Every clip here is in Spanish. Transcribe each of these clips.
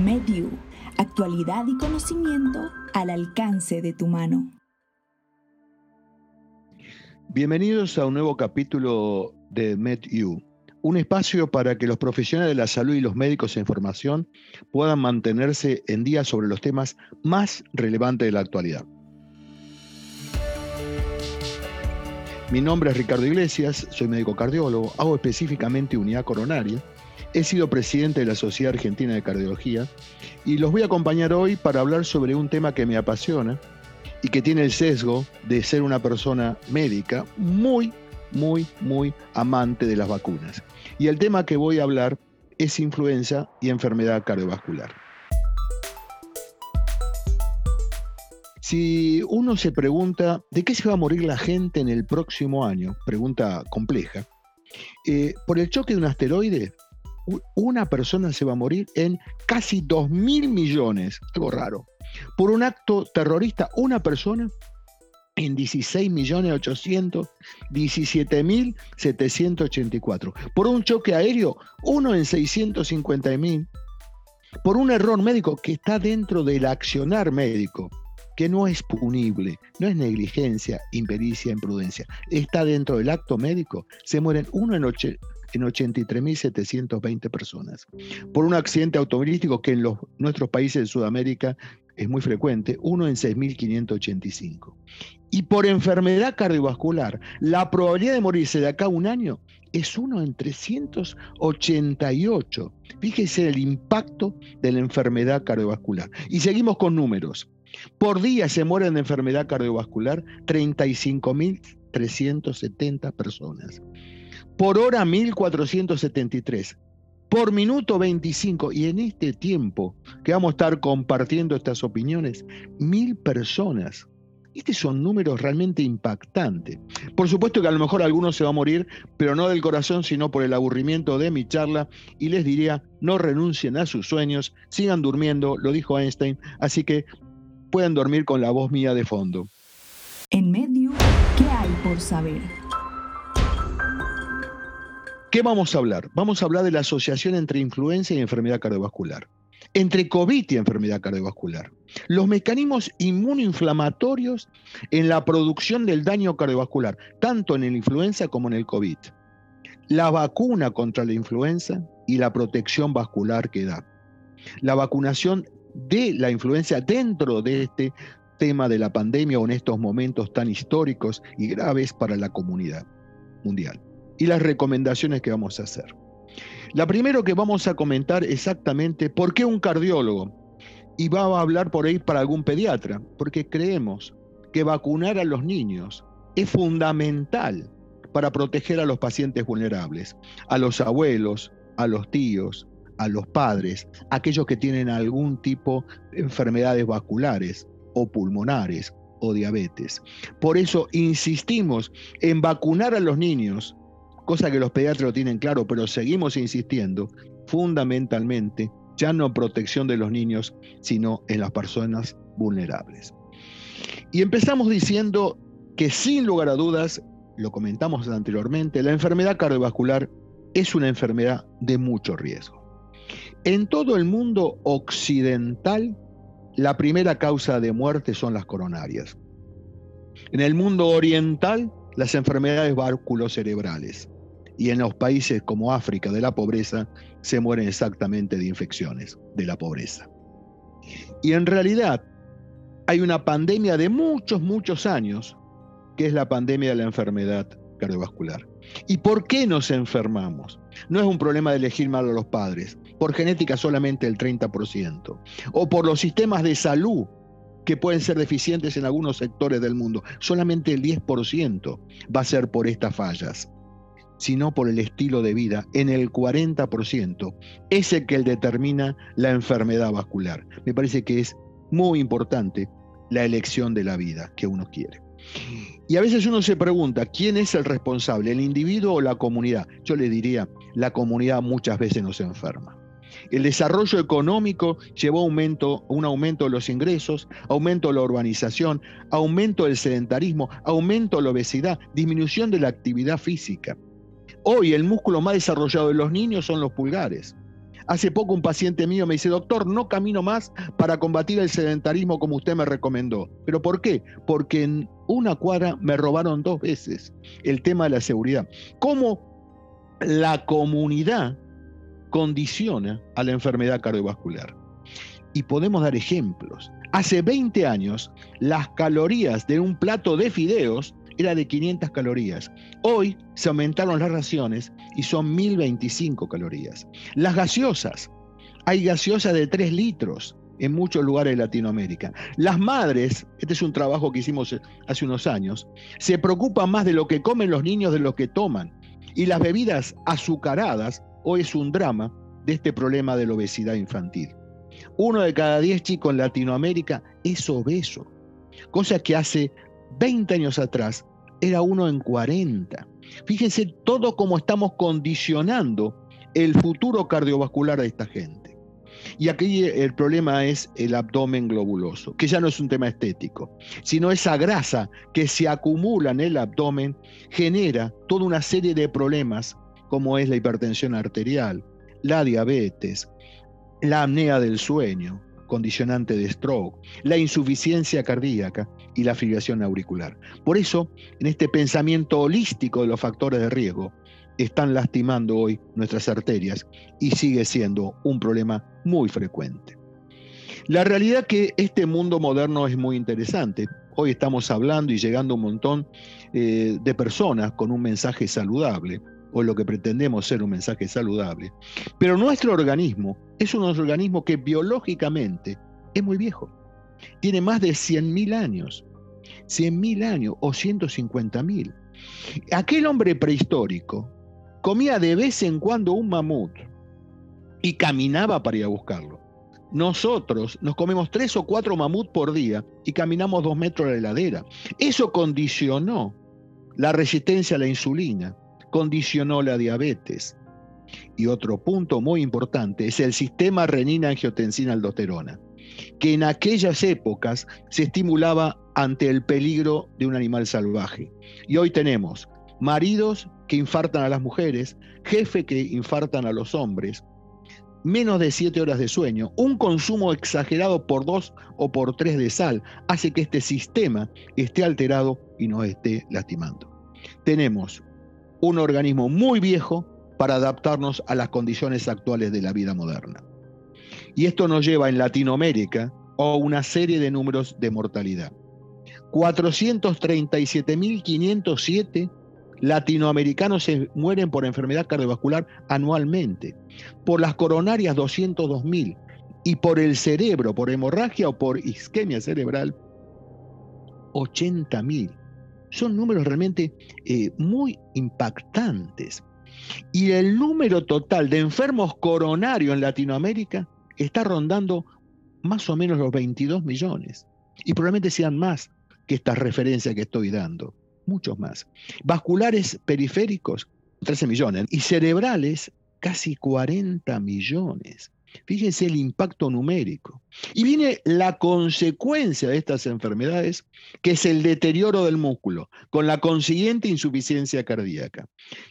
MedU, actualidad y conocimiento al alcance de tu mano. Bienvenidos a un nuevo capítulo de MedU, un espacio para que los profesionales de la salud y los médicos en formación puedan mantenerse en día sobre los temas más relevantes de la actualidad. Mi nombre es Ricardo Iglesias, soy médico cardiólogo, hago específicamente unidad coronaria, he sido presidente de la Sociedad Argentina de Cardiología y los voy a acompañar hoy para hablar sobre un tema que me apasiona y que tiene el sesgo de ser una persona médica muy, muy, muy amante de las vacunas. Y el tema que voy a hablar es influenza y enfermedad cardiovascular. Si uno se pregunta, ¿de qué se va a morir la gente en el próximo año? Pregunta compleja. Eh, por el choque de un asteroide, una persona se va a morir en casi 2 mil millones, algo raro. Por un acto terrorista, una persona en 16 millones 817 mil 784. Por un choque aéreo, uno en 650 mil. Por un error médico que está dentro del accionar médico que no es punible, no es negligencia, impericia, imprudencia, está dentro del acto médico, se mueren uno en, en 83.720 personas. Por un accidente automovilístico que en los, nuestros países de Sudamérica es muy frecuente, uno en 6.585. Y por enfermedad cardiovascular, la probabilidad de morirse de acá a un año es uno en 388. Fíjese el impacto de la enfermedad cardiovascular. Y seguimos con números. Por día se mueren de enfermedad cardiovascular 35.370 personas. Por hora 1.473. Por minuto 25. Y en este tiempo que vamos a estar compartiendo estas opiniones, mil personas. Estos son números realmente impactantes. Por supuesto que a lo mejor algunos se va a morir, pero no del corazón, sino por el aburrimiento de mi charla. Y les diría, no renuncien a sus sueños, sigan durmiendo, lo dijo Einstein. Así que pueden dormir con la voz mía de fondo. En medio, ¿qué hay por saber? ¿Qué vamos a hablar? Vamos a hablar de la asociación entre influenza y enfermedad cardiovascular, entre COVID y enfermedad cardiovascular, los mecanismos inmunoinflamatorios en la producción del daño cardiovascular, tanto en la influenza como en el COVID, la vacuna contra la influenza y la protección vascular que da, la vacunación de la influencia dentro de este tema de la pandemia o en estos momentos tan históricos y graves para la comunidad mundial. Y las recomendaciones que vamos a hacer. La primero que vamos a comentar exactamente por qué un cardiólogo y va a hablar por ahí para algún pediatra, porque creemos que vacunar a los niños es fundamental para proteger a los pacientes vulnerables, a los abuelos, a los tíos, a los padres, aquellos que tienen algún tipo de enfermedades vasculares o pulmonares o diabetes. Por eso insistimos en vacunar a los niños, cosa que los pediatras lo tienen claro, pero seguimos insistiendo, fundamentalmente, ya no protección de los niños, sino en las personas vulnerables. Y empezamos diciendo que sin lugar a dudas, lo comentamos anteriormente, la enfermedad cardiovascular es una enfermedad de mucho riesgo. En todo el mundo occidental, la primera causa de muerte son las coronarias. En el mundo oriental, las enfermedades cerebrales. Y en los países como África de la pobreza, se mueren exactamente de infecciones de la pobreza. Y en realidad, hay una pandemia de muchos, muchos años, que es la pandemia de la enfermedad cardiovascular. ¿Y por qué nos enfermamos? No es un problema de elegir mal a los padres, por genética solamente el 30%, o por los sistemas de salud que pueden ser deficientes en algunos sectores del mundo, solamente el 10% va a ser por estas fallas, sino por el estilo de vida, en el 40%, es el que determina la enfermedad vascular. Me parece que es muy importante la elección de la vida que uno quiere. Y a veces uno se pregunta, ¿quién es el responsable, el individuo o la comunidad? Yo le diría, la comunidad muchas veces nos enferma. El desarrollo económico llevó aumento, un aumento de los ingresos, aumento de la urbanización, aumento del sedentarismo, aumento de la obesidad, disminución de la actividad física. Hoy el músculo más desarrollado de los niños son los pulgares. Hace poco un paciente mío me dice, doctor, no camino más para combatir el sedentarismo como usted me recomendó. ¿Pero por qué? Porque en una cuadra me robaron dos veces el tema de la seguridad. ¿Cómo la comunidad condiciona a la enfermedad cardiovascular? Y podemos dar ejemplos. Hace 20 años, las calorías de un plato de fideos era de 500 calorías. Hoy se aumentaron las raciones y son 1025 calorías. Las gaseosas, hay gaseosas de 3 litros en muchos lugares de Latinoamérica. Las madres, este es un trabajo que hicimos hace unos años, se preocupan más de lo que comen los niños de lo que toman. Y las bebidas azucaradas hoy es un drama de este problema de la obesidad infantil. Uno de cada 10 chicos en Latinoamérica es obeso, cosa que hace 20 años atrás era uno en 40. Fíjense todo cómo estamos condicionando el futuro cardiovascular de esta gente. Y aquí el problema es el abdomen globuloso, que ya no es un tema estético, sino esa grasa que se acumula en el abdomen genera toda una serie de problemas como es la hipertensión arterial, la diabetes, la apnea del sueño, condicionante de stroke, la insuficiencia cardíaca y la fibrilación auricular. Por eso, en este pensamiento holístico de los factores de riesgo, están lastimando hoy nuestras arterias y sigue siendo un problema muy frecuente. La realidad que este mundo moderno es muy interesante. Hoy estamos hablando y llegando un montón eh, de personas con un mensaje saludable o lo que pretendemos ser un mensaje saludable. Pero nuestro organismo es un organismo que biológicamente es muy viejo. Tiene más de 100.000 años. 100.000 años o 150.000. Aquel hombre prehistórico comía de vez en cuando un mamut y caminaba para ir a buscarlo. Nosotros nos comemos tres o cuatro mamut por día y caminamos dos metros a la heladera. Eso condicionó la resistencia a la insulina, condicionó la diabetes. Y otro punto muy importante es el sistema renina-angiotensina-aldosterona, que en aquellas épocas se estimulaba ante el peligro de un animal salvaje. Y hoy tenemos maridos que infartan a las mujeres, jefes que infartan a los hombres, menos de siete horas de sueño, un consumo exagerado por dos o por tres de sal, hace que este sistema esté alterado y nos esté lastimando. Tenemos un organismo muy viejo para adaptarnos a las condiciones actuales de la vida moderna. Y esto nos lleva en Latinoamérica a una serie de números de mortalidad. 437.507 latinoamericanos se mueren por enfermedad cardiovascular anualmente, por las coronarias 202.000 y por el cerebro, por hemorragia o por isquemia cerebral 80.000 son números realmente eh, muy impactantes. Y el número total de enfermos coronarios en Latinoamérica está rondando más o menos los 22 millones. Y probablemente sean más que esta referencia que estoy dando. Muchos más. Vasculares periféricos, 13 millones. Y cerebrales, casi 40 millones. Fíjense el impacto numérico. Y viene la consecuencia de estas enfermedades, que es el deterioro del músculo, con la consiguiente insuficiencia cardíaca,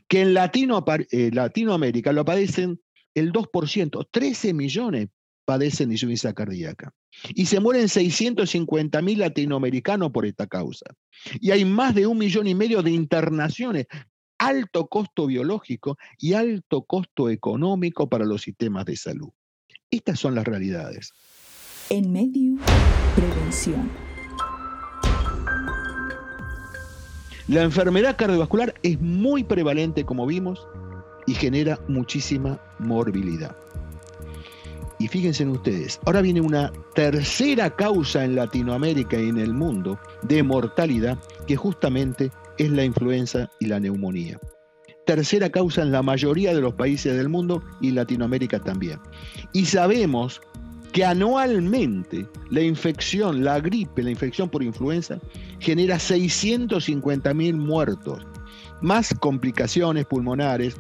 que en eh, Latinoamérica lo padecen el 2%, 13 millones padecen insuficiencia cardíaca. Y se mueren 650 mil latinoamericanos por esta causa. Y hay más de un millón y medio de internaciones alto costo biológico y alto costo económico para los sistemas de salud. Estas son las realidades. En medio, prevención. La enfermedad cardiovascular es muy prevalente, como vimos, y genera muchísima morbilidad. Y fíjense en ustedes, ahora viene una tercera causa en Latinoamérica y en el mundo de mortalidad, que justamente es la influenza y la neumonía tercera causa en la mayoría de los países del mundo y Latinoamérica también. Y sabemos que anualmente la infección, la gripe, la infección por influenza, genera 650 mil muertos, más complicaciones pulmonares,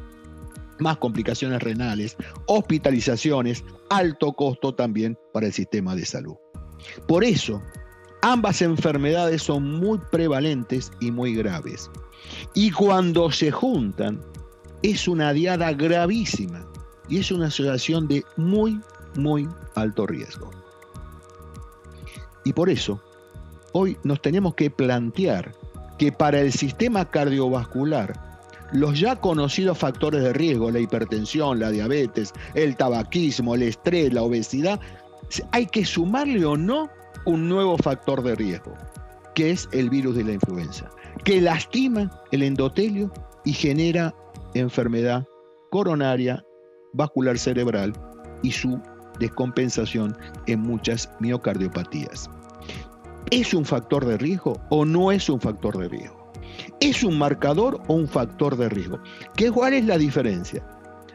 más complicaciones renales, hospitalizaciones, alto costo también para el sistema de salud. Por eso, ambas enfermedades son muy prevalentes y muy graves. Y cuando se juntan, es una diada gravísima y es una asociación de muy, muy alto riesgo. Y por eso, hoy nos tenemos que plantear que para el sistema cardiovascular, los ya conocidos factores de riesgo, la hipertensión, la diabetes, el tabaquismo, el estrés, la obesidad, hay que sumarle o no un nuevo factor de riesgo, que es el virus de la influenza, que lastima el endotelio y genera enfermedad coronaria, vascular cerebral y su descompensación en muchas miocardiopatías. ¿Es un factor de riesgo o no es un factor de riesgo? ¿Es un marcador o un factor de riesgo? ¿Qué, ¿Cuál es la diferencia?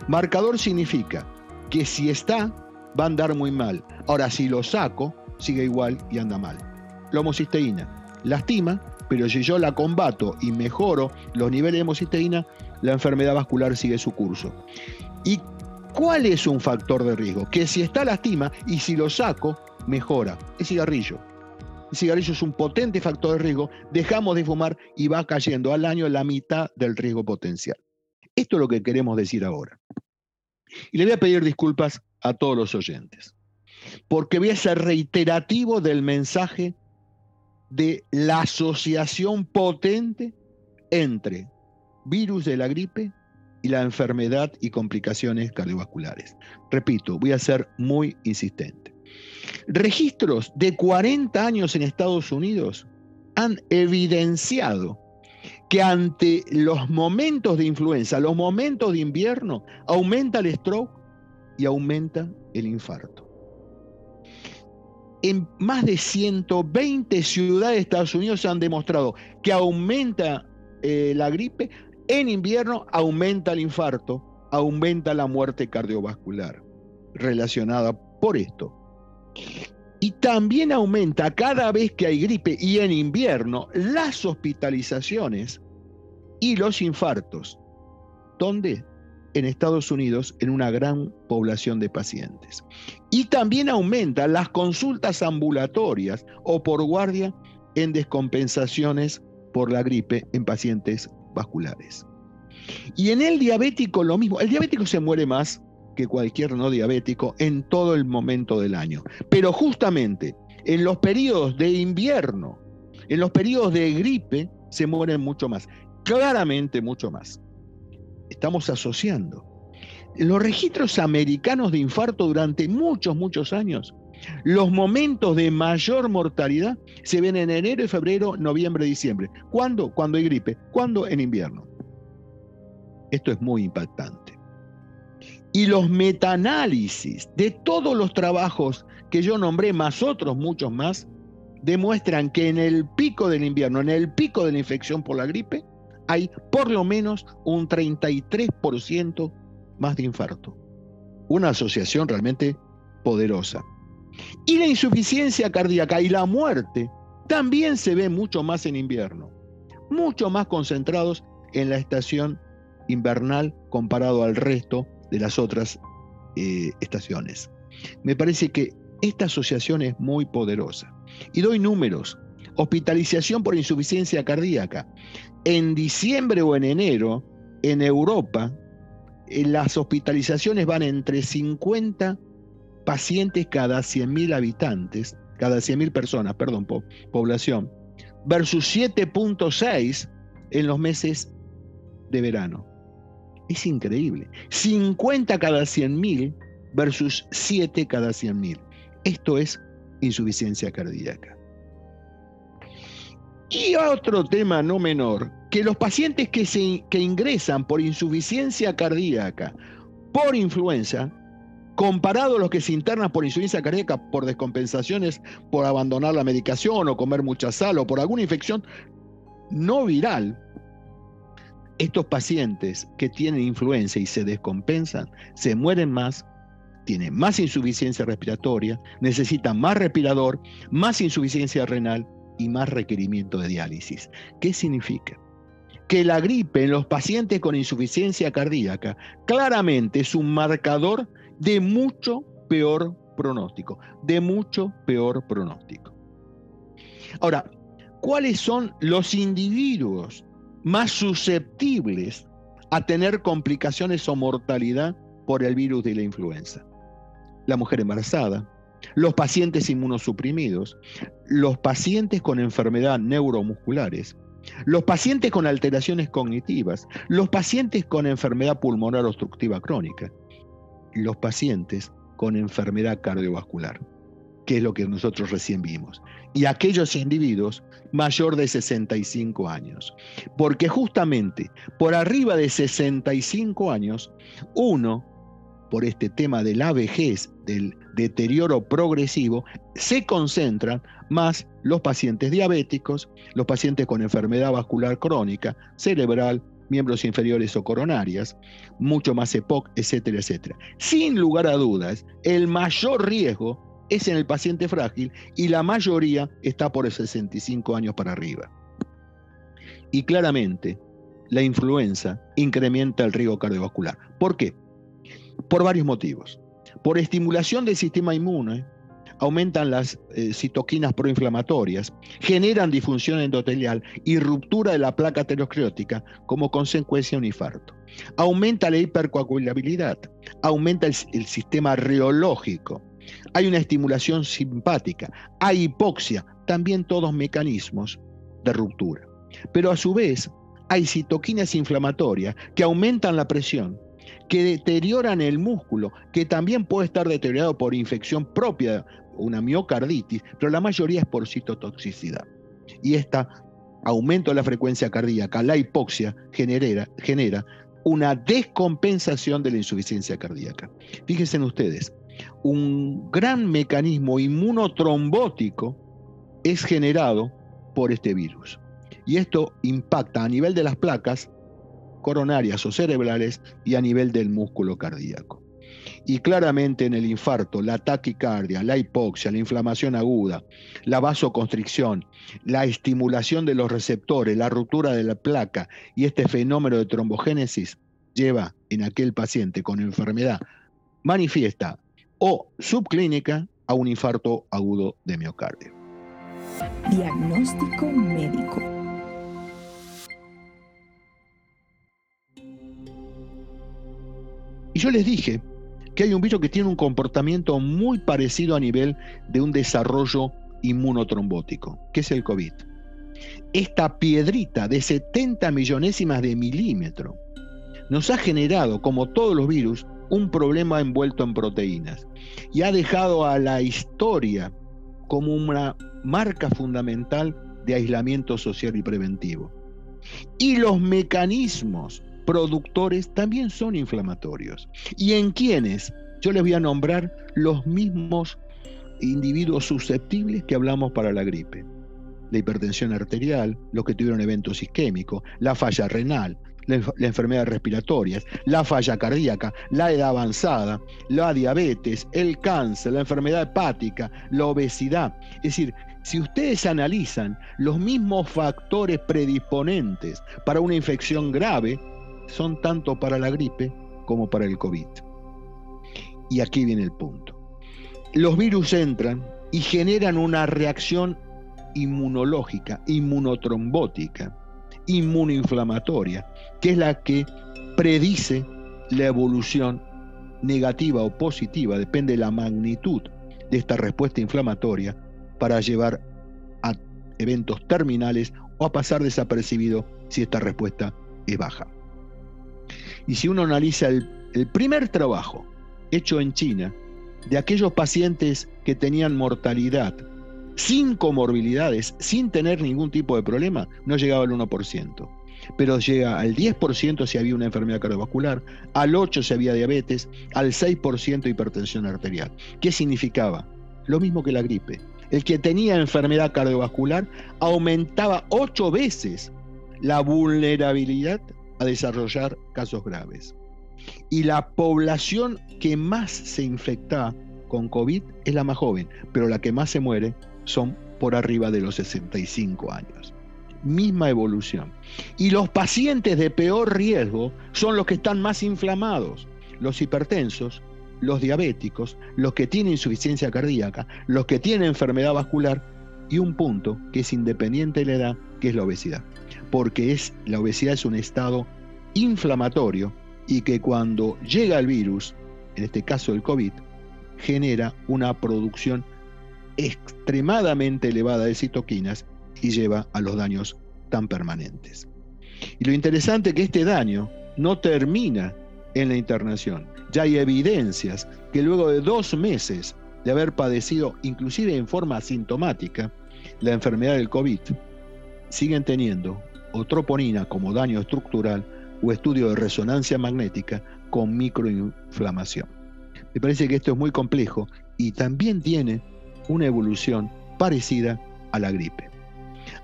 Marcador significa que si está, va a andar muy mal. Ahora, si lo saco, sigue igual y anda mal. La homocisteína lastima, pero si yo la combato y mejoro los niveles de homocisteína, la enfermedad vascular sigue su curso. ¿Y cuál es un factor de riesgo? Que si está lastima y si lo saco, mejora. El cigarrillo. El cigarrillo es un potente factor de riesgo. Dejamos de fumar y va cayendo al año la mitad del riesgo potencial. Esto es lo que queremos decir ahora. Y le voy a pedir disculpas a todos los oyentes, porque voy a ser reiterativo del mensaje de la asociación potente entre virus de la gripe y la enfermedad y complicaciones cardiovasculares. Repito, voy a ser muy insistente. Registros de 40 años en Estados Unidos han evidenciado que ante los momentos de influenza, los momentos de invierno, aumenta el stroke y aumenta el infarto. En más de 120 ciudades de Estados Unidos se han demostrado que aumenta eh, la gripe, en invierno aumenta el infarto, aumenta la muerte cardiovascular relacionada por esto. Y también aumenta cada vez que hay gripe y en invierno las hospitalizaciones y los infartos. ¿Dónde? En Estados Unidos, en una gran población de pacientes. Y también aumenta las consultas ambulatorias o por guardia en descompensaciones por la gripe en pacientes vasculares. Y en el diabético lo mismo. El diabético se muere más que cualquier no diabético en todo el momento del año. Pero justamente en los periodos de invierno, en los periodos de gripe, se mueren mucho más. Claramente mucho más. Estamos asociando. Los registros americanos de infarto durante muchos, muchos años, los momentos de mayor mortalidad se ven en enero, febrero, noviembre, diciembre. ¿Cuándo? Cuando hay gripe. ¿Cuándo? En invierno. Esto es muy impactante y los metaanálisis de todos los trabajos que yo nombré, más otros muchos más, demuestran que en el pico del invierno, en el pico de la infección por la gripe, hay por lo menos un 33% más de infarto. Una asociación realmente poderosa. Y la insuficiencia cardíaca y la muerte también se ve mucho más en invierno, mucho más concentrados en la estación invernal comparado al resto de las otras eh, estaciones. Me parece que esta asociación es muy poderosa. Y doy números. Hospitalización por insuficiencia cardíaca. En diciembre o en enero, en Europa, las hospitalizaciones van entre 50 pacientes cada 100.000 habitantes, cada 100.000 personas, perdón, población, versus 7.6 en los meses de verano. Es increíble. 50 cada 100.000 versus 7 cada 100.000. Esto es insuficiencia cardíaca. Y otro tema no menor, que los pacientes que, se, que ingresan por insuficiencia cardíaca, por influenza, comparado a los que se internan por insuficiencia cardíaca por descompensaciones, por abandonar la medicación o comer mucha sal o por alguna infección no viral, estos pacientes que tienen influenza y se descompensan, se mueren más, tienen más insuficiencia respiratoria, necesitan más respirador, más insuficiencia renal y más requerimiento de diálisis. ¿Qué significa? Que la gripe en los pacientes con insuficiencia cardíaca claramente es un marcador de mucho peor pronóstico, de mucho peor pronóstico. Ahora, ¿cuáles son los individuos más susceptibles a tener complicaciones o mortalidad por el virus de la influenza. La mujer embarazada, los pacientes inmunosuprimidos, los pacientes con enfermedad neuromusculares, los pacientes con alteraciones cognitivas, los pacientes con enfermedad pulmonar obstructiva crónica, los pacientes con enfermedad cardiovascular, que es lo que nosotros recién vimos, y aquellos individuos mayor de 65 años. Porque justamente por arriba de 65 años, uno por este tema de la vejez, del deterioro progresivo, se concentran más los pacientes diabéticos, los pacientes con enfermedad vascular crónica, cerebral, miembros inferiores o coronarias, mucho más EPOC, etcétera, etcétera. Sin lugar a dudas, el mayor riesgo es en el paciente frágil y la mayoría está por 65 años para arriba. Y claramente, la influenza incrementa el riesgo cardiovascular. ¿Por qué? Por varios motivos. Por estimulación del sistema inmune, aumentan las eh, citoquinas proinflamatorias, generan disfunción endotelial y ruptura de la placa aterosclerótica como consecuencia de un infarto. Aumenta la hipercoagulabilidad, aumenta el, el sistema reológico, hay una estimulación simpática, hay hipoxia, también todos mecanismos de ruptura. Pero a su vez, hay citoquinas inflamatorias que aumentan la presión que deterioran el músculo, que también puede estar deteriorado por infección propia, una miocarditis, pero la mayoría es por citotoxicidad. Y este aumento de la frecuencia cardíaca, la hipoxia, genera, genera una descompensación de la insuficiencia cardíaca. Fíjense ustedes, un gran mecanismo inmunotrombótico es generado por este virus. Y esto impacta a nivel de las placas coronarias o cerebrales y a nivel del músculo cardíaco. Y claramente en el infarto, la taquicardia, la hipoxia, la inflamación aguda, la vasoconstricción, la estimulación de los receptores, la ruptura de la placa y este fenómeno de trombogénesis lleva en aquel paciente con enfermedad manifiesta o subclínica a un infarto agudo de miocardio. Diagnóstico médico. Yo les dije que hay un virus que tiene un comportamiento muy parecido a nivel de un desarrollo inmunotrombótico, que es el COVID. Esta piedrita de 70 millonésimas de milímetro nos ha generado, como todos los virus, un problema envuelto en proteínas y ha dejado a la historia como una marca fundamental de aislamiento social y preventivo. Y los mecanismos productores también son inflamatorios. ¿Y en quiénes? Yo les voy a nombrar los mismos individuos susceptibles que hablamos para la gripe. La hipertensión arterial, los que tuvieron eventos isquémicos, la falla renal, las enfermedades respiratorias, la falla cardíaca, la edad avanzada, la diabetes, el cáncer, la enfermedad hepática, la obesidad. Es decir, si ustedes analizan los mismos factores predisponentes para una infección grave, son tanto para la gripe como para el COVID. Y aquí viene el punto. Los virus entran y generan una reacción inmunológica, inmunotrombótica, inmunoinflamatoria, que es la que predice la evolución negativa o positiva, depende de la magnitud de esta respuesta inflamatoria, para llevar a eventos terminales o a pasar desapercibido si esta respuesta es baja. Y si uno analiza el, primer trabajo hecho en China de aquellos pacientes que tenían mortalidad sin comorbilidades, sin tener ningún tipo de problema, no llegaba al 1%. Pero llega al 10% si había una enfermedad cardiovascular, al 8% si había diabetes, al 6% hipertensión arterial. ¿Qué significaba? Lo mismo que la gripe. El que tenía enfermedad cardiovascular aumentaba 8 veces la vulnerabilidad a desarrollar casos graves. Y la población que más se infecta con COVID es la más joven, pero la que más se muere son por arriba de los 65 años. Misma evolución. Y los pacientes de peor riesgo son los que están más inflamados, los hipertensos, los diabéticos, los que tienen insuficiencia cardíaca, los que tienen enfermedad vascular y un punto que es independiente de la edad, que es la obesidad porque la obesidad es un estado inflamatorio y que cuando llega el virus, en este caso el COVID, genera una producción extremadamente elevada de citoquinas y lleva a los daños tan permanentes. Y lo interesante es que este daño no termina en la internación. Ya hay evidencias que luego de dos meses de haber padecido, inclusive en forma asintomática, la enfermedad del COVID, siguen teniendo o troponina como daño estructural o estudio de resonancia magnética con microinflamación. Me parece que esto es muy complejo y también tiene una evolución parecida a la gripe.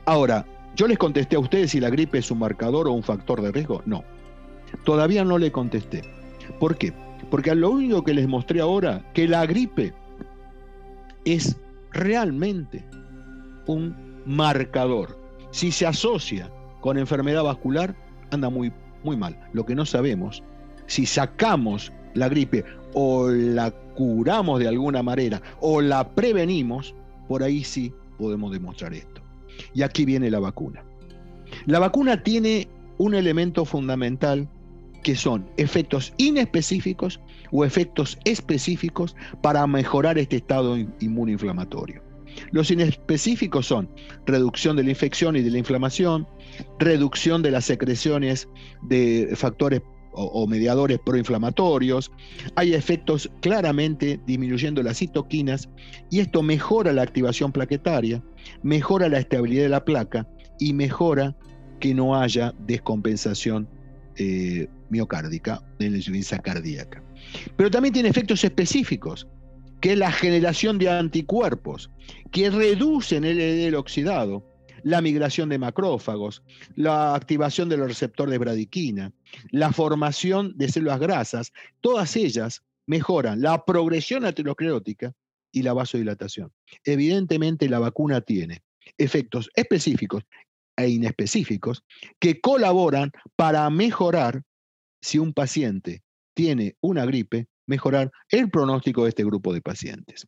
Ahora, yo les contesté a ustedes si la gripe es un marcador o un factor de riesgo. No, todavía no le contesté. ¿Por qué? Porque lo único que les mostré ahora, que la gripe es realmente un marcador. Si se asocia con enfermedad vascular, anda muy, muy mal. Lo que no sabemos, si sacamos la gripe o la curamos de alguna manera o la prevenimos, por ahí sí podemos demostrar esto. Y aquí viene la vacuna. La vacuna tiene un elemento fundamental que son efectos inespecíficos o efectos específicos para mejorar este estado inmunoinflamatorio. Los inespecíficos son reducción de la infección y de la inflamación, reducción de las secreciones de factores o, mediadores proinflamatorios, hay efectos claramente disminuyendo las citoquinas y esto mejora la activación plaquetaria, mejora la estabilidad de la placa y mejora que no haya descompensación eh, miocárdica en la insuficiencia cardíaca. Pero también tiene efectos específicos, que es la generación de anticuerpos, que reducen el LDL oxidado, la migración de macrófagos, la activación de los receptores de bradiquina, la formación de células grasas, todas ellas mejoran la progresión aterosclerótica y la vasodilatación. Evidentemente la vacuna tiene efectos específicos e inespecíficos que colaboran para mejorar si un paciente tiene una gripe, mejorar el pronóstico de este grupo de pacientes.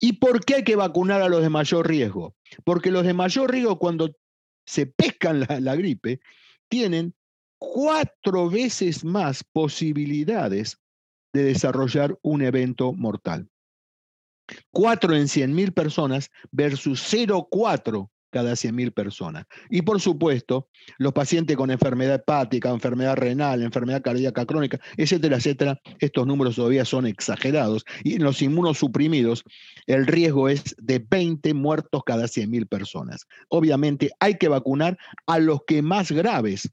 ¿Y por qué hay que vacunar a los de mayor riesgo? Porque los de mayor riesgo cuando se pescan la, gripe tienen cuatro veces más posibilidades de desarrollar un evento mortal. Cuatro en 100.000 personas versus 0,4 cada 100.000 personas. Y por supuesto, los pacientes con enfermedad hepática, enfermedad renal, enfermedad cardíaca crónica, etcétera, etcétera, estos números todavía son exagerados. Y en los inmunosuprimidos, el riesgo es de 20 muertos cada 100.000 personas. Obviamente hay que vacunar a los que más graves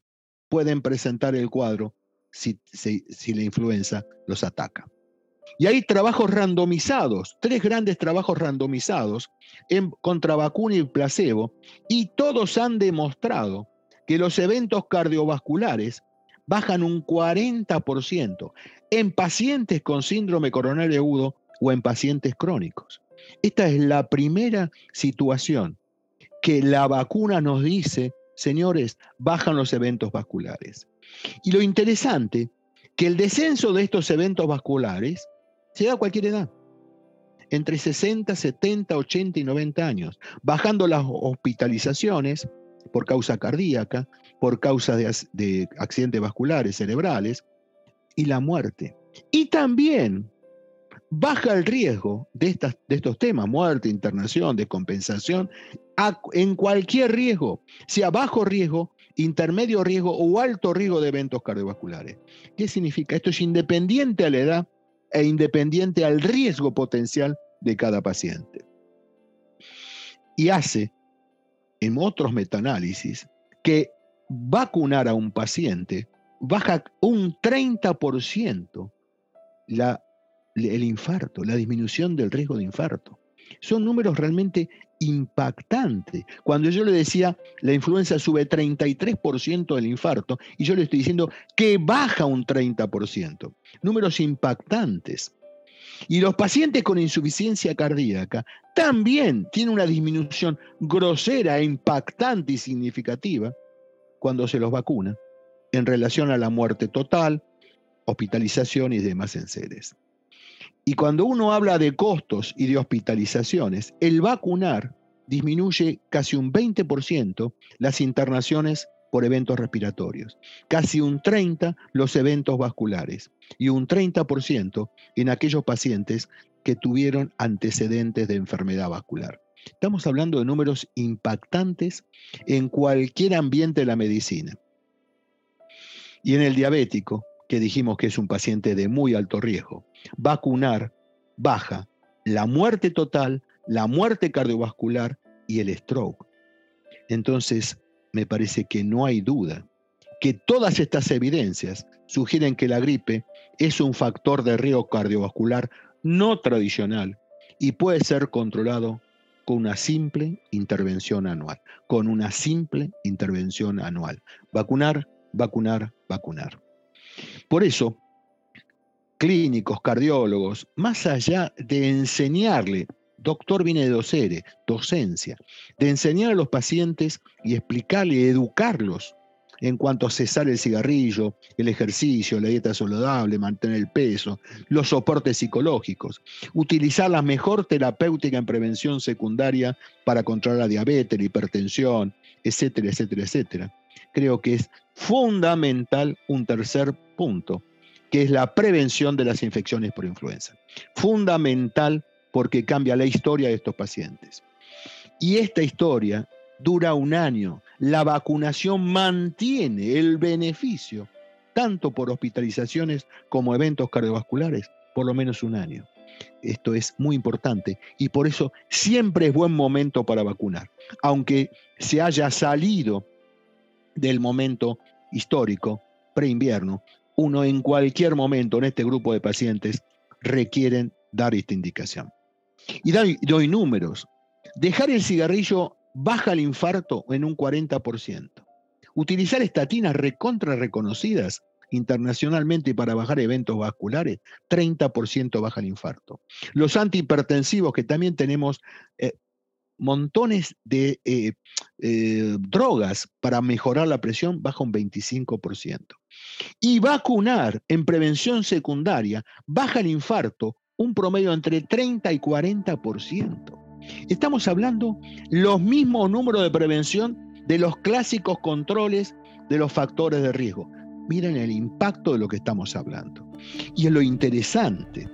pueden presentar el cuadro si, si la influenza los ataca. Y hay trabajos randomizados, tres grandes trabajos randomizados contra vacuna y placebo, y todos han demostrado que los eventos cardiovasculares bajan un 40% en pacientes con síndrome coronario agudo o en pacientes crónicos. Esta es la primera situación que la vacuna nos dice, señores, bajan los eventos vasculares. Y lo interesante, que el descenso de estos eventos vasculares se da a cualquier edad. Entre 60, 70, 80 y 90 años, bajando las hospitalizaciones por causa cardíaca, por causa de, accidentes vasculares cerebrales y la muerte. Y también baja el riesgo de, estas, de estos temas, muerte, internación, descompensación, en cualquier riesgo, sea bajo riesgo, intermedio riesgo o alto riesgo de eventos cardiovasculares. ¿Qué significa? Esto es independiente a la edad e independiente al riesgo potencial de cada paciente. Y hace, en otros metaanálisis, que vacunar a un paciente baja un 30% la, el infarto, la disminución del riesgo de infarto. Son números realmente impactantes. Cuando yo le decía, la influenza sube 33% del infarto, y yo le estoy diciendo que baja un 30%. Números impactantes. Y los pacientes con insuficiencia cardíaca también tienen una disminución grosera, impactante y significativa cuando se los vacuna en relación a la muerte total, hospitalización y demás enseres. Y cuando uno habla de costos y de hospitalizaciones, el vacunar disminuye casi un 20% las internaciones por eventos respiratorios, casi un 30% los eventos vasculares y un 30% en aquellos pacientes que tuvieron antecedentes de enfermedad vascular. Estamos hablando de números impactantes en cualquier ambiente de la medicina. Y en el diabético, que dijimos que es un paciente de muy alto riesgo, vacunar baja la muerte total, la muerte cardiovascular y el stroke. Entonces, me parece que no hay duda que todas estas evidencias sugieren que la gripe es un factor de riesgo cardiovascular no tradicional y puede ser controlado con una simple intervención anual, con una simple intervención anual. Vacunar, vacunar, vacunar. Por eso, clínicos, cardiólogos, más allá de enseñarle, doctor viene de docencia, de enseñar a los pacientes y explicarle, educarlos en cuanto a cesar el cigarrillo, el ejercicio, la dieta saludable, mantener el peso, los soportes psicológicos, utilizar la mejor terapéutica en prevención secundaria para controlar la diabetes, la hipertensión, etcétera, etcétera, etcétera. Creo que es fundamental un tercer punto, que es la prevención de las infecciones por influenza. Fundamental porque cambia la historia de estos pacientes. Y esta historia dura un año. La vacunación mantiene el beneficio, tanto por hospitalizaciones como eventos cardiovasculares, por lo menos un año. Esto es muy importante y por eso siempre es buen momento para vacunar, aunque se haya salido del momento histórico, pre-invierno, uno en cualquier momento en este grupo de pacientes requieren dar esta indicación. Y doy, números. Dejar el cigarrillo baja el infarto en un 40%. Utilizar estatinas recontra reconocidas internacionalmente para bajar eventos vasculares, 30% baja el infarto. Los antihipertensivos, que también tenemos eh, montones de eh, eh, drogas para mejorar la presión, baja un 25%. Y vacunar en prevención secundaria baja el infarto un promedio entre 30 y 40%. Estamos hablando los mismos números de prevención de los clásicos controles de los factores de riesgo. Miren el impacto de lo que estamos hablando. Y es lo interesante,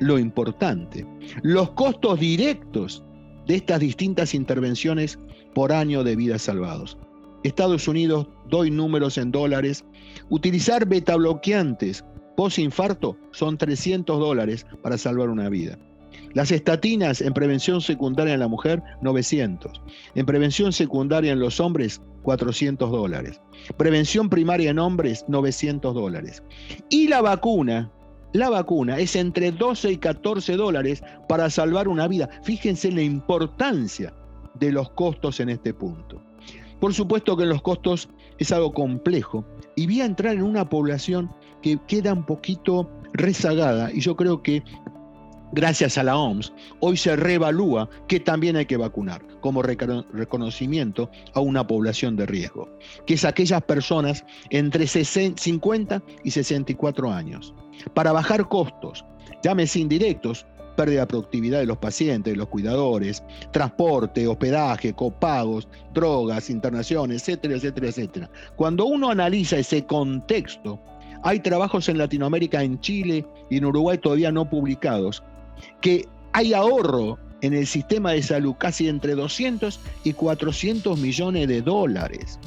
lo importante, los costos directos de estas distintas intervenciones por año de vidas salvados. Estados Unidos, doy números en dólares. Utilizar beta bloqueantes post-infarto son 300 dólares para salvar una vida. Las estatinas en prevención secundaria en la mujer, 900. En prevención secundaria en los hombres, 400 dólares. Prevención primaria en hombres, 900 dólares. Y la vacuna, la vacuna es entre 12 y 14 dólares para salvar una vida. Fíjense en la importancia de los costos en este punto. Por supuesto que los costos es algo complejo y voy a entrar en una población que queda un poquito rezagada y yo creo que gracias a la OMS, hoy se reevalúa que también hay que vacunar como reconocimiento a una población de riesgo, que es aquellas personas entre 50 y 64 años. Para bajar costos, llámese indirectos, pérdida de productividad de los pacientes, de los cuidadores, transporte, hospedaje, copagos, drogas, internaciones, etcétera, etcétera, etcétera. Cuando uno analiza ese contexto, hay trabajos en Latinoamérica, en Chile y en Uruguay todavía no publicados, que hay ahorro en el sistema de salud casi entre 200 y 400 millones de dólares.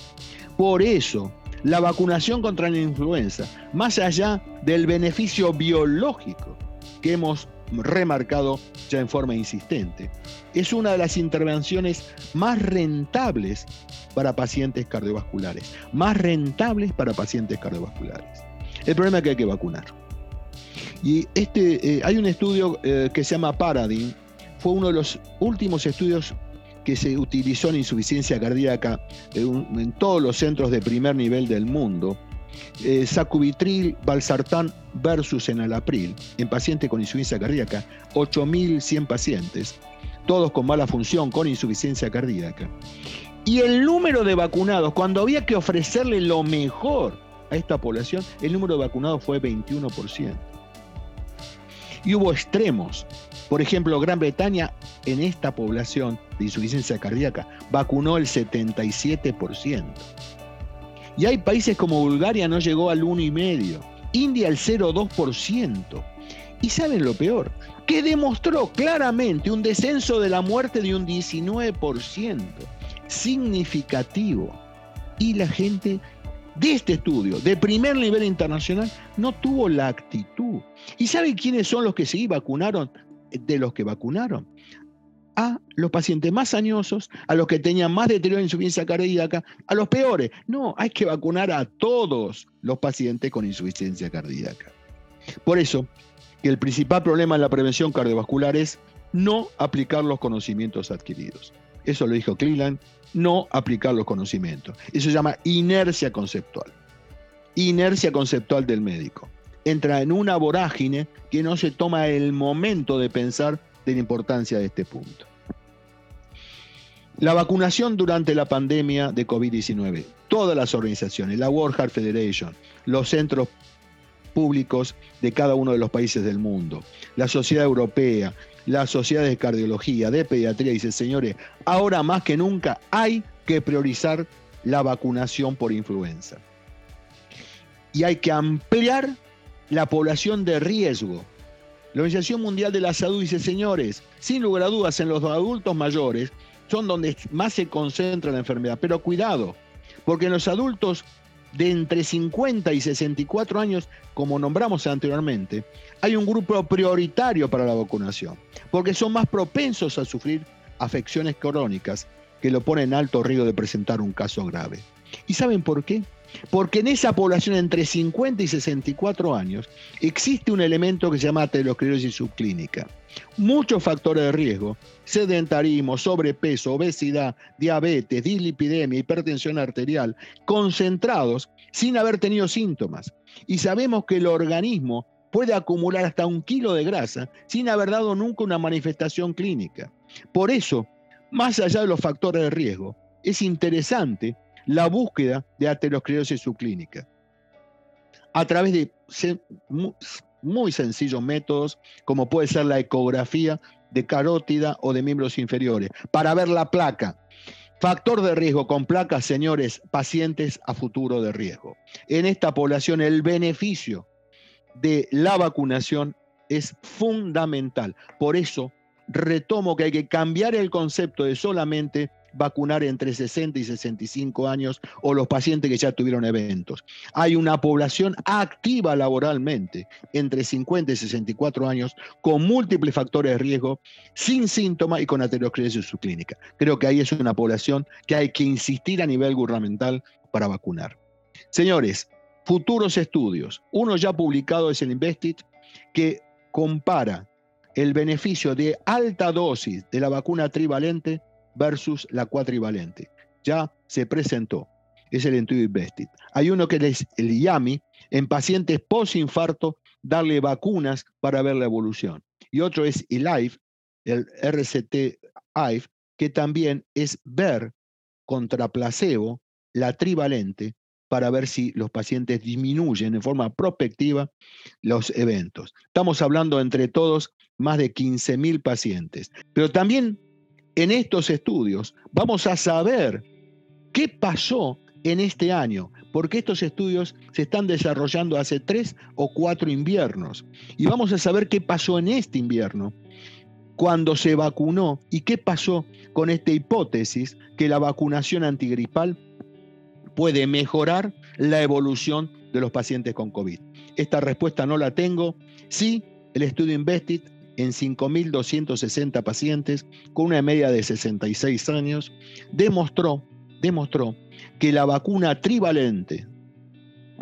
Por eso, la vacunación contra la influenza, más allá del beneficio biológico que hemos remarcado ya en forma insistente, es una de las intervenciones más rentables para pacientes cardiovasculares, más rentables para pacientes cardiovasculares. El problema es que hay que vacunar. Y este, eh, hay un estudio eh, que se llama Paradigm, fue uno de los últimos estudios que se utilizó en insuficiencia cardíaca en, todos los centros de primer nivel del mundo. Eh, sacubitril, valsartán versus enalapril en pacientes con insuficiencia cardíaca, 8.100 pacientes, todos con mala función, con insuficiencia cardíaca. Y el número de vacunados, cuando había que ofrecerle lo mejor a esta población, el número de vacunados fue 21%. Y hubo extremos. Por ejemplo, Gran Bretaña en esta población de insuficiencia cardíaca vacunó el 77%. Y hay países como Bulgaria no llegó al 1,5%, India al 0,2%. Y saben lo peor, que demostró claramente un descenso de la muerte de un 19%, significativo. Y la gente de este estudio, de primer nivel internacional, no tuvo la actitud. ¿Y saben quiénes son los que se vacunaron? De los que vacunaron. A los pacientes más añosos, a los que tenían más deterioro en insuficiencia cardíaca, a los peores. No, hay que vacunar a todos los pacientes con insuficiencia cardíaca. Por eso, que el principal problema en la prevención cardiovascular es no aplicar los conocimientos adquiridos. Eso lo dijo Cleveland, no aplicar los conocimientos. Eso se llama inercia conceptual. Inercia conceptual del médico. Entra en una vorágine que no se toma el momento de pensar de la importancia de este punto. La vacunación durante la pandemia de COVID-19. Todas las organizaciones, la World Heart Federation, los centros públicos de cada uno de los países del mundo, la sociedad europea, las sociedades de cardiología, de pediatría, dice, señores, ahora más que nunca hay que priorizar la vacunación por influenza. Y hay que ampliar la población de riesgo. La Organización Mundial de la Salud dice, señores, sin lugar a dudas, en los adultos mayores son donde más se concentra la enfermedad. Pero cuidado, porque en los adultos de entre 50 y 64 años, como nombramos anteriormente, hay un grupo prioritario para la vacunación, porque son más propensos a sufrir afecciones crónicas que lo ponen en alto riesgo de presentar un caso grave. ¿Y saben por qué? Porque en esa población entre 50 y 64 años existe un elemento que se llama aterosclerosis subclínica. Muchos factores de riesgo, sedentarismo, sobrepeso, obesidad, diabetes, dislipidemia, hipertensión arterial, concentrados sin haber tenido síntomas. Y sabemos que el organismo puede acumular hasta un kilo de grasa sin haber dado nunca una manifestación clínica. Por eso, más allá de los factores de riesgo, es interesante la búsqueda de aterosclerosis subclínica a través de muy sencillos métodos, como puede ser la ecografía de carótida o de miembros inferiores, para ver la placa. Factor de riesgo con placas, señores, pacientes a futuro de riesgo. En esta población el beneficio de la vacunación es fundamental. Por eso retomo que hay que cambiar el concepto de solamente vacunar entre 60 y 65 años o los pacientes que ya tuvieron eventos. Hay una población activa laboralmente entre 50 y 64 años con múltiples factores de riesgo, sin síntomas y con aterosclerosis subclínica. Creo que ahí es una población que hay que insistir a nivel gubernamental para vacunar. Señores, futuros estudios. Uno ya publicado es el Investit que compara el beneficio de alta dosis de la vacuna trivalente versus la cuatrivalente. Ya se presentó. Es el Intuit Invested. Hay uno que es el IAMI, en pacientes post-infarto, darle vacunas para ver la evolución. Y otro es el IVE, el RCT IVE, que también es ver contra placebo la trivalente para ver si los pacientes disminuyen en forma prospectiva los eventos. Estamos hablando entre todos más de 15.000 pacientes. Pero también en estos estudios vamos a saber qué pasó en este año, porque estos estudios se están desarrollando hace tres o cuatro inviernos. Y vamos a saber qué pasó en este invierno, cuando se vacunó y qué pasó con esta hipótesis que la vacunación antigripal puede mejorar la evolución de los pacientes con COVID. Esta respuesta no la tengo. Sí, el estudio Investit en 5.260 pacientes con una media de 66 años, demostró, demostró que la vacuna trivalente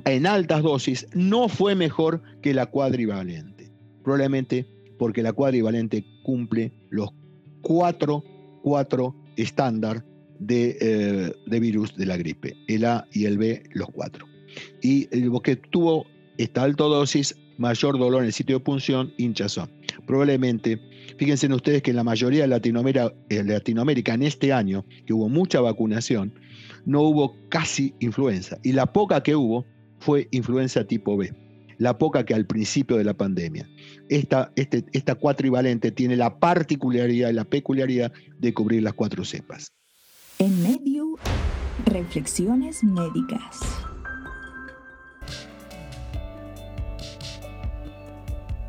en altas dosis no fue mejor que la cuadrivalente. Probablemente porque la cuadrivalente cumple los cuatro, cuatro estándar de, eh, de, virus de la gripe, el A y el B, los cuatro. Y lo que tuvo esta alta dosis, mayor dolor en el sitio de punción, hinchazón probablemente, fíjense en ustedes que en la mayoría de Latinoamérica, en Latinoamérica en este año, que hubo mucha vacunación, no hubo casi influenza. Y la poca que hubo fue influenza tipo B. La poca que al principio de la pandemia. Esta, este, esta cuatrivalente tiene la particularidad y la peculiaridad de cubrir las cuatro cepas. En medio Reflexiones médicas.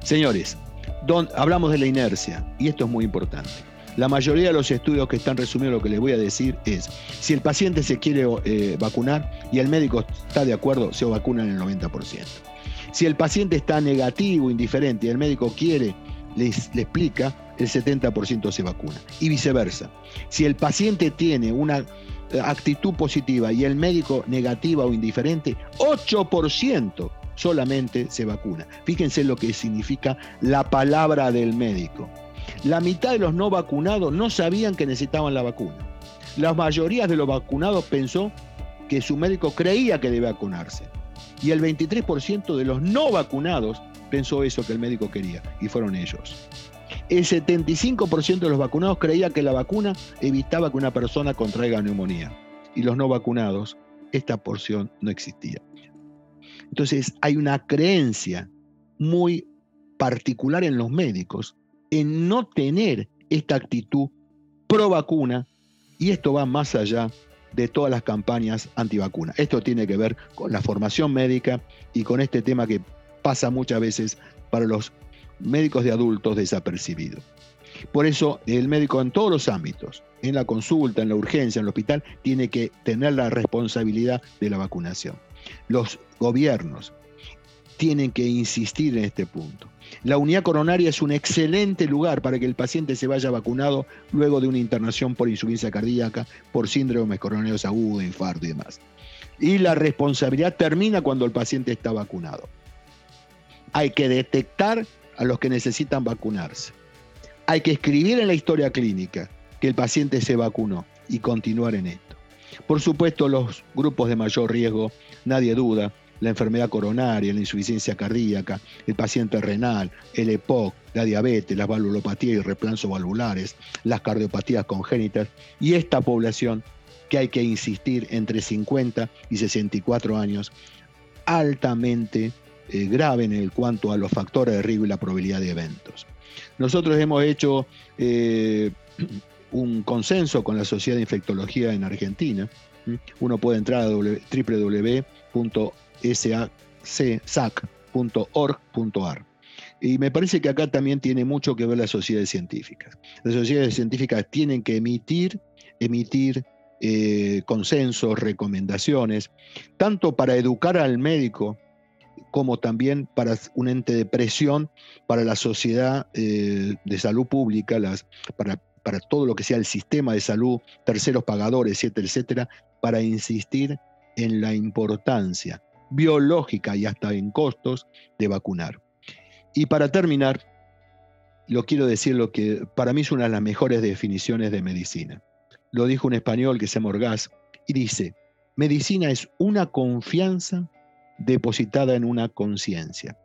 Señores, hablamos de la inercia y esto es muy importante. La mayoría de los estudios que están resumidos lo que les voy a decir es, si el paciente se quiere eh, vacunar y el médico está de acuerdo, se vacuna en el 90%. Si el paciente está negativo, indiferente y el médico quiere, le explica, el 70% se vacuna. Y viceversa. Si el paciente tiene una eh, actitud positiva y el médico negativa o indiferente, 8% solamente se vacuna. Fíjense lo que significa la palabra del médico. La mitad de los no vacunados no sabían que necesitaban la vacuna. La mayoría de los vacunados pensó que su médico creía que debe vacunarse. Y el 23% de los no vacunados pensó eso que el médico quería, y fueron ellos. El 75% de los vacunados creía que la vacuna evitaba que una persona contraiga neumonía. Y los no vacunados, esta porción no existía. Entonces hay una creencia muy particular en los médicos en no tener esta actitud pro vacuna y esto va más allá de todas las campañas antivacunas. Esto tiene que ver con la formación médica y con este tema que pasa muchas veces para los médicos de adultos desapercibidos. Por eso el médico en todos los ámbitos, en la consulta, en la urgencia, en el hospital, tiene que tener la responsabilidad de la vacunación. Los gobiernos tienen que insistir en este punto. La unidad coronaria es un excelente lugar para que el paciente se vaya vacunado luego de una internación por insuficiencia cardíaca, por síndrome coronarios agudos, infarto y demás. Y la responsabilidad termina cuando el paciente está vacunado. Hay que detectar a los que necesitan vacunarse. Hay que escribir en la historia clínica que el paciente se vacunó y continuar en esto. Por supuesto, los grupos de mayor riesgo, nadie duda, la enfermedad coronaria, la insuficiencia cardíaca, el paciente renal, el EPOC, la diabetes, las valvulopatías y replanzos valvulares, las cardiopatías congénitas y esta población que hay que insistir entre 50 y 64 años, altamente eh, grave en el cuanto a los factores de riesgo y la probabilidad de eventos. Nosotros hemos hecho eh, un consenso con la Sociedad de Infectología en Argentina. Uno puede entrar a www.sac.org.ar. Y me parece que acá también tiene mucho que ver las sociedades científicas. Las sociedades científicas tienen que emitir, emitir eh, consensos, recomendaciones, tanto para educar al médico como también para un ente de presión para la sociedad eh, de salud pública, para, para todo lo que sea el sistema de salud, terceros pagadores, etcétera, etcétera, para insistir en la importancia biológica y hasta en costos de vacunar. Y para terminar, lo quiero decir lo que para mí es una de las mejores definiciones de medicina. Lo dijo un español que se llama Orgaz y dice, medicina es una confianza depositada en una conciencia.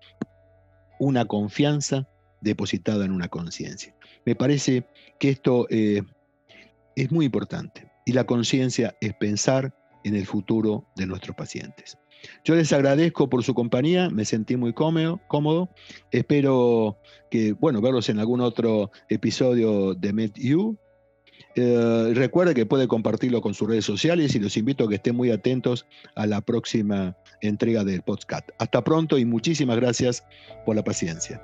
Una confianza depositada en una conciencia. Me parece que esto eh, es muy importante y la conciencia es pensar en el futuro de nuestros pacientes. Yo les agradezco por su compañía, me sentí muy cómodo. Espero que, bueno, verlos en algún otro episodio de MedU eh, recuerde que puede compartirlo con sus redes sociales y los invito a que estén muy atentos a la próxima entrega del podcast. Hasta pronto y muchísimas gracias por la paciencia.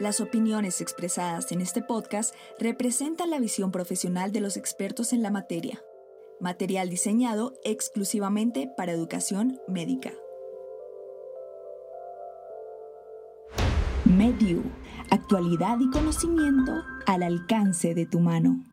Las opiniones expresadas en este podcast representan la visión profesional de los expertos en la materia. Material diseñado exclusivamente para educación médica. Mediu, actualidad y conocimiento al alcance de tu mano.